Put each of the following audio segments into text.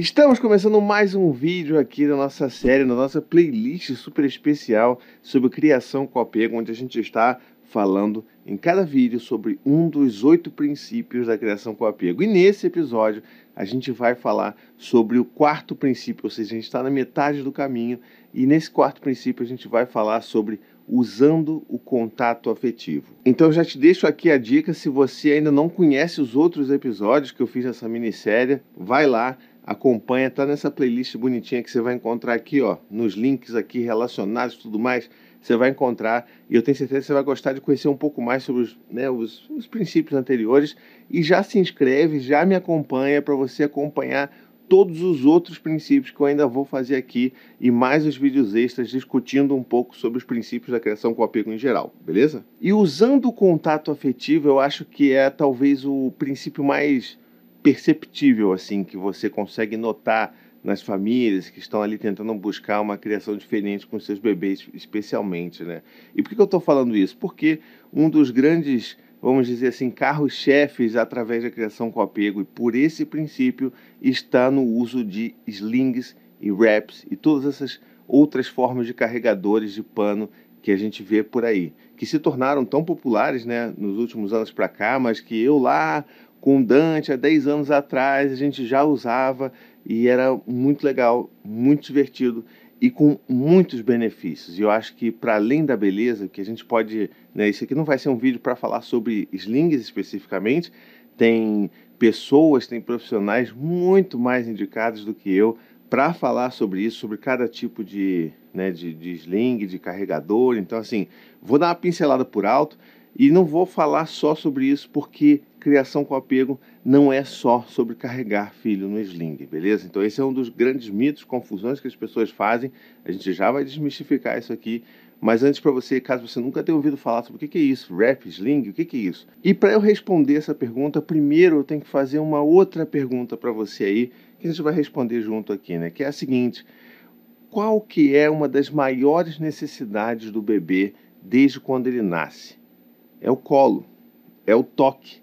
Estamos começando mais um vídeo aqui da nossa série, na nossa playlist super especial sobre criação com apego, onde a gente está falando em cada vídeo sobre um dos oito princípios da criação com apego. E nesse episódio a gente vai falar sobre o quarto princípio, ou seja, a gente está na metade do caminho e nesse quarto princípio a gente vai falar sobre usando o contato afetivo. Então já te deixo aqui a dica, se você ainda não conhece os outros episódios que eu fiz nessa minissérie, vai lá, acompanha, tá nessa playlist bonitinha que você vai encontrar aqui, ó, nos links aqui relacionados e tudo mais, você vai encontrar e eu tenho certeza que você vai gostar de conhecer um pouco mais sobre os, né, os, os princípios anteriores e já se inscreve, já me acompanha para você acompanhar todos os outros princípios que eu ainda vou fazer aqui e mais os vídeos extras discutindo um pouco sobre os princípios da criação com apego em geral, beleza? E usando o contato afetivo, eu acho que é talvez o princípio mais perceptível assim que você consegue notar nas famílias que estão ali tentando buscar uma criação diferente com seus bebês, especialmente, né? E por que eu estou falando isso? Porque um dos grandes, vamos dizer assim, carros-chefes através da criação com apego, e por esse princípio, está no uso de slings e wraps e todas essas outras formas de carregadores de pano que a gente vê por aí, que se tornaram tão populares né, nos últimos anos para cá, mas que eu lá com Dante há 10 anos atrás a gente já usava e era muito legal, muito divertido e com muitos benefícios. E eu acho que para além da beleza, que a gente pode, né, isso aqui não vai ser um vídeo para falar sobre slings especificamente, tem pessoas, tem profissionais muito mais indicados do que eu para falar sobre isso, sobre cada tipo de, né, de, de sling, de carregador. Então, assim, vou dar uma pincelada por alto e não vou falar só sobre isso porque criação com apego não é só sobre carregar filho no sling, beleza? Então esse é um dos grandes mitos, confusões que as pessoas fazem. A gente já vai desmistificar isso aqui. Mas antes para você, caso você nunca tenha ouvido falar sobre o que é isso, rap, sling, o que é isso? E para eu responder essa pergunta, primeiro eu tenho que fazer uma outra pergunta para você aí, que a gente vai responder junto aqui, né? Que é a seguinte: qual que é uma das maiores necessidades do bebê desde quando ele nasce? É o colo, é o toque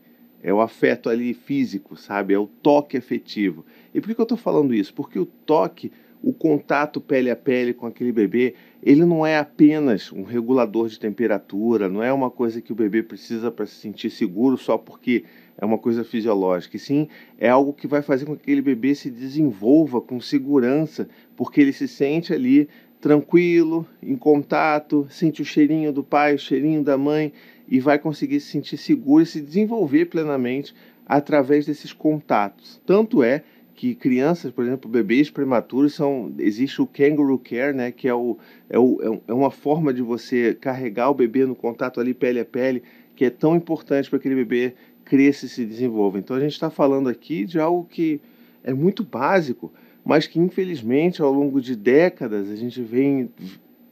é o afeto ali físico, sabe? É o toque afetivo. E por que eu estou falando isso? Porque o toque, o contato pele a pele com aquele bebê, ele não é apenas um regulador de temperatura, não é uma coisa que o bebê precisa para se sentir seguro só porque é uma coisa fisiológica. E sim, é algo que vai fazer com que aquele bebê se desenvolva com segurança, porque ele se sente ali tranquilo, em contato, sente o cheirinho do pai, o cheirinho da mãe e vai conseguir se sentir seguro e se desenvolver plenamente através desses contatos. Tanto é que crianças, por exemplo, bebês prematuros, são, existe o kangaroo care, né, que é, o, é, o, é uma forma de você carregar o bebê no contato ali pele a pele, que é tão importante para aquele bebê cresça e se desenvolva. Então a gente está falando aqui de algo que é muito básico, mas que infelizmente ao longo de décadas a gente vem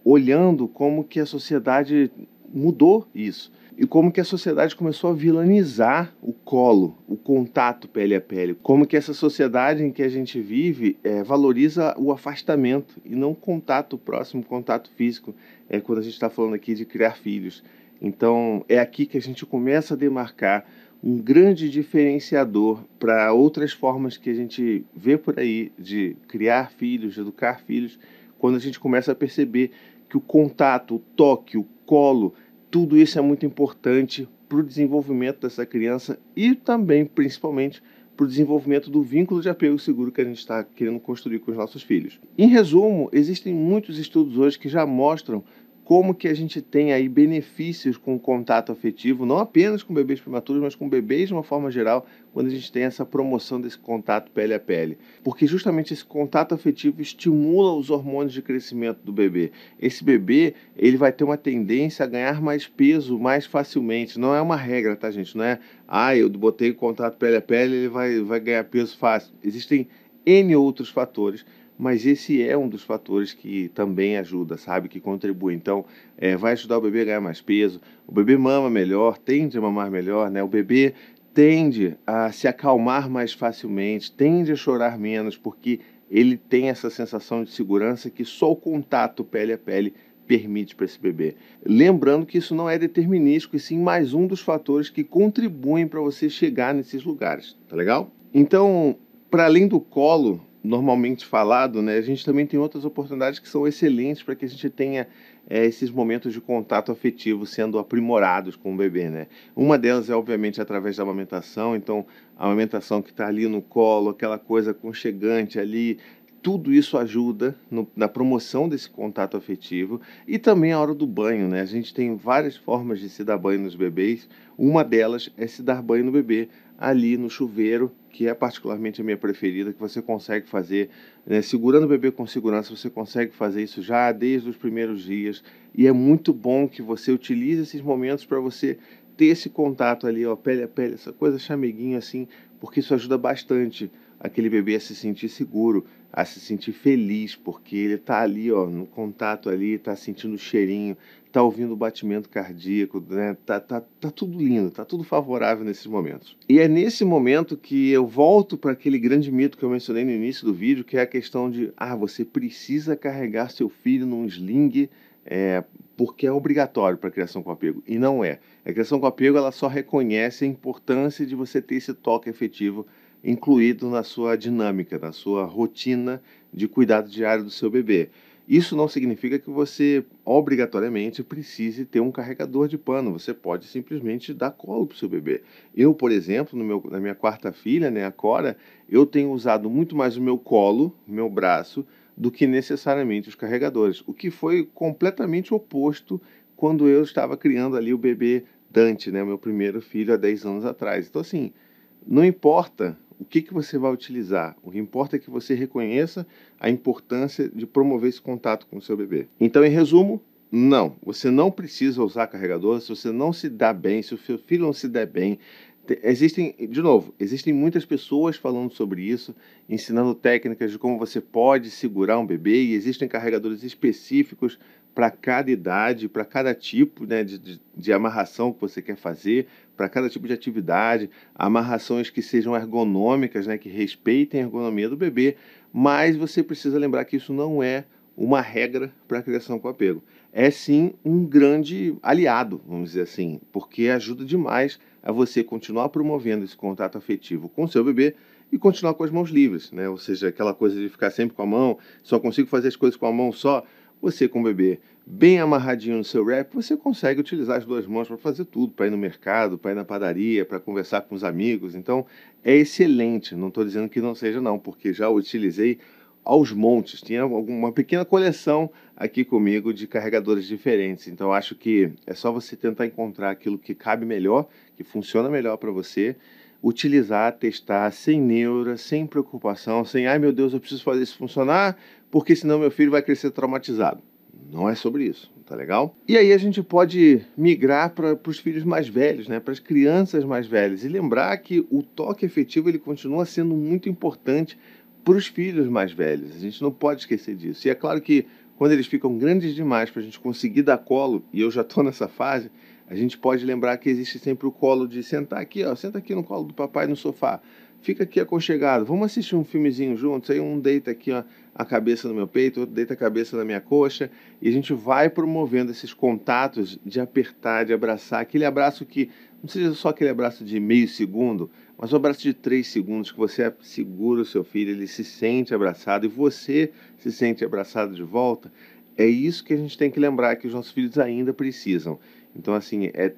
olhando como que a sociedade mudou isso e como que a sociedade começou a vilanizar o colo, o contato pele a pele, como que essa sociedade em que a gente vive é, valoriza o afastamento e não o contato próximo, o contato físico, é quando a gente está falando aqui de criar filhos. Então é aqui que a gente começa a demarcar um grande diferenciador para outras formas que a gente vê por aí de criar filhos, de educar filhos, quando a gente começa a perceber que o contato, o toque, o colo, tudo isso é muito importante para o desenvolvimento dessa criança e também, principalmente, para o desenvolvimento do vínculo de apego seguro que a gente está querendo construir com os nossos filhos. Em resumo, existem muitos estudos hoje que já mostram como que a gente tem aí benefícios com o contato afetivo, não apenas com bebês prematuros, mas com bebês de uma forma geral, quando a gente tem essa promoção desse contato pele a pele. Porque justamente esse contato afetivo estimula os hormônios de crescimento do bebê. Esse bebê, ele vai ter uma tendência a ganhar mais peso mais facilmente. Não é uma regra, tá, gente? Não é, ah, eu botei contato pele a pele, ele vai, vai ganhar peso fácil. Existem N outros fatores mas esse é um dos fatores que também ajuda, sabe? Que contribui. Então, é, vai ajudar o bebê a ganhar mais peso, o bebê mama melhor, tende a mamar melhor, né? O bebê tende a se acalmar mais facilmente, tende a chorar menos, porque ele tem essa sensação de segurança que só o contato pele a pele permite para esse bebê. Lembrando que isso não é determinístico, e sim mais um dos fatores que contribuem para você chegar nesses lugares, tá legal? Então, para além do colo, normalmente falado, né, a gente também tem outras oportunidades que são excelentes para que a gente tenha é, esses momentos de contato afetivo sendo aprimorados com o bebê. Né? Uma delas é, obviamente, através da amamentação, então a amamentação que está ali no colo, aquela coisa aconchegante ali, tudo isso ajuda no, na promoção desse contato afetivo e também a hora do banho, né? A gente tem várias formas de se dar banho nos bebês. Uma delas é se dar banho no bebê ali no chuveiro, que é particularmente a minha preferida, que você consegue fazer, né? segurando o bebê com segurança, você consegue fazer isso já desde os primeiros dias. E é muito bom que você utilize esses momentos para você ter esse contato ali, ó, pele a pele, essa coisa chameguinha assim, porque isso ajuda bastante aquele bebê a se sentir seguro, a se sentir feliz, porque ele está ali, ó, no contato ali, está sentindo o cheirinho, está ouvindo o batimento cardíaco, né? Tá, tá, tá tudo lindo, tá tudo favorável nesses momentos. E é nesse momento que eu volto para aquele grande mito que eu mencionei no início do vídeo, que é a questão de, ah, você precisa carregar seu filho num sling é, porque é obrigatório para a criação com apego. E não é. A criação com apego ela só reconhece a importância de você ter esse toque efetivo incluído na sua dinâmica, na sua rotina de cuidado diário do seu bebê. Isso não significa que você obrigatoriamente precise ter um carregador de pano. Você pode simplesmente dar colo para o seu bebê. Eu, por exemplo, meu, na minha quarta filha, né, a Cora, eu tenho usado muito mais o meu colo, meu braço, do que necessariamente os carregadores. O que foi completamente oposto quando eu estava criando ali o bebê Dante, né, meu primeiro filho, há 10 anos atrás. Então, assim, não importa o que, que você vai utilizar. O que importa é que você reconheça a importância de promover esse contato com o seu bebê. Então, em resumo, não, você não precisa usar carregador se você não se dá bem, se o seu filho não se der bem. Existem, de novo, existem muitas pessoas falando sobre isso, ensinando técnicas de como você pode segurar um bebê, e existem carregadores específicos para cada idade, para cada tipo né, de, de, de, amarração que você quer fazer, para cada tipo de atividade, amarrações que sejam ergonômicas, né, que respeitem a ergonomia do bebê, mas você precisa lembrar que isso não é uma regra para a criação com apego. É sim um grande aliado, vamos dizer assim, porque ajuda demais a você continuar promovendo esse contato afetivo com seu bebê e continuar com as mãos livres, né? Ou seja, aquela coisa de ficar sempre com a mão, só consigo fazer as coisas com a mão só. Você, com o bebê bem amarradinho no seu rap, você consegue utilizar as duas mãos para fazer tudo, para ir no mercado, para ir na padaria, para conversar com os amigos. Então, é excelente. Não estou dizendo que não seja, não, porque já utilizei aos montes. Tinha uma pequena coleção aqui comigo de carregadores diferentes. Então, acho que é só você tentar encontrar aquilo que cabe melhor, que funciona melhor para você utilizar, testar sem neura, sem preocupação, sem ai meu Deus, eu preciso fazer isso funcionar, porque senão meu filho vai crescer traumatizado. Não é sobre isso, tá legal? E aí a gente pode migrar para os filhos mais velhos, né? para as crianças mais velhas. E lembrar que o toque efetivo ele continua sendo muito importante para os filhos mais velhos. A gente não pode esquecer disso. E é claro que quando eles ficam grandes demais para a gente conseguir dar colo, e eu já estou nessa fase, a gente pode lembrar que existe sempre o colo de sentar aqui, ó, senta aqui no colo do papai no sofá, fica aqui aconchegado, vamos assistir um filmezinho juntos, aí um deita aqui ó, a cabeça no meu peito, outro deita a cabeça na minha coxa, e a gente vai promovendo esses contatos de apertar, de abraçar, aquele abraço que não seja só aquele abraço de meio segundo, mas um abraço de três segundos que você segura o seu filho, ele se sente abraçado e você se sente abraçado de volta. É isso que a gente tem que lembrar que os nossos filhos ainda precisam. Então, assim, é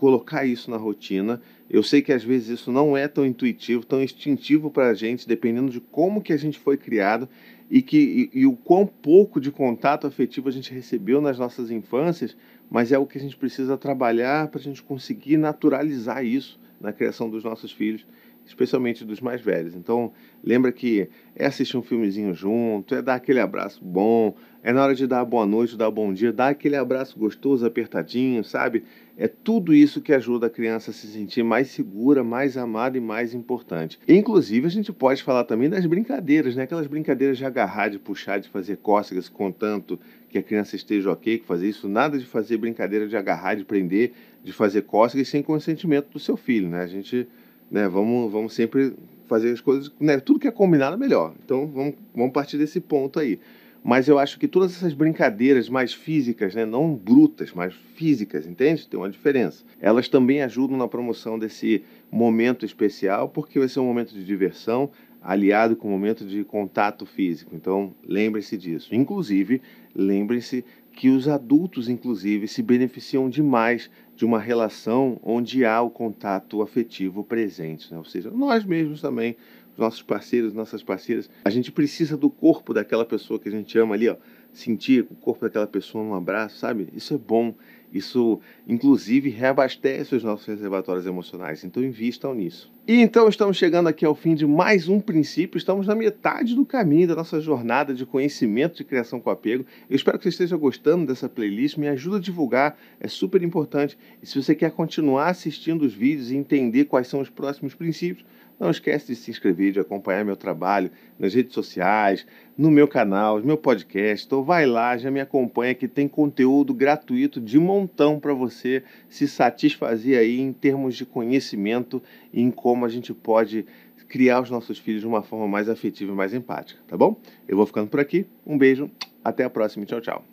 colocar isso na rotina. Eu sei que às vezes isso não é tão intuitivo, tão instintivo para a gente, dependendo de como que a gente foi criado e, que, e, e o quão pouco de contato afetivo a gente recebeu nas nossas infâncias, mas é o que a gente precisa trabalhar para a gente conseguir naturalizar isso na criação dos nossos filhos especialmente dos mais velhos. Então, lembra que é assistir um filmezinho junto, é dar aquele abraço bom, é na hora de dar boa noite, dar bom dia, dar aquele abraço gostoso, apertadinho, sabe? É tudo isso que ajuda a criança a se sentir mais segura, mais amada e mais importante. Inclusive, a gente pode falar também das brincadeiras, né? Aquelas brincadeiras de agarrar, de puxar, de fazer cócegas, contanto que a criança esteja ok com fazer isso. Nada de fazer brincadeira de agarrar, de prender, de fazer cócegas sem consentimento do seu filho, né? A gente né? Vamos, vamos sempre fazer as coisas, né? Tudo que é combinado é melhor. Então vamos, vamos partir desse ponto aí. Mas eu acho que todas essas brincadeiras mais físicas, né, não brutas, mas físicas, entende? Tem uma diferença. Elas também ajudam na promoção desse momento especial, porque vai ser um momento de diversão. aliado com o momento de contato físico. Então, lembre-se disso. Inclusive, lembre-se que os adultos, inclusive, se beneficiam demais de uma relação onde há o contato afetivo presente, né? ou seja, nós mesmos também, nossos parceiros, nossas parceiras, a gente precisa do corpo daquela pessoa que a gente ama ali, ó, sentir o corpo daquela pessoa num abraço, sabe? Isso é bom. Isso, inclusive, reabastece os nossos reservatórios emocionais. Então, invistam nisso. E então, estamos chegando aqui ao fim de mais um princípio. Estamos na metade do caminho da nossa jornada de conhecimento de criação com apego. Eu espero que você esteja gostando dessa playlist. Me ajuda a divulgar, é super importante. E se você quer continuar assistindo os vídeos e entender quais são os próximos princípios, não esquece de se inscrever, de acompanhar meu trabalho nas redes sociais, no meu canal, no meu podcast. Então vai lá, já me acompanha que tem conteúdo gratuito de montão para você se satisfazer aí em termos de conhecimento e em como a gente pode criar os nossos filhos de uma forma mais afetiva e mais empática, tá bom? Eu vou ficando por aqui. Um beijo, até a próxima, tchau, tchau.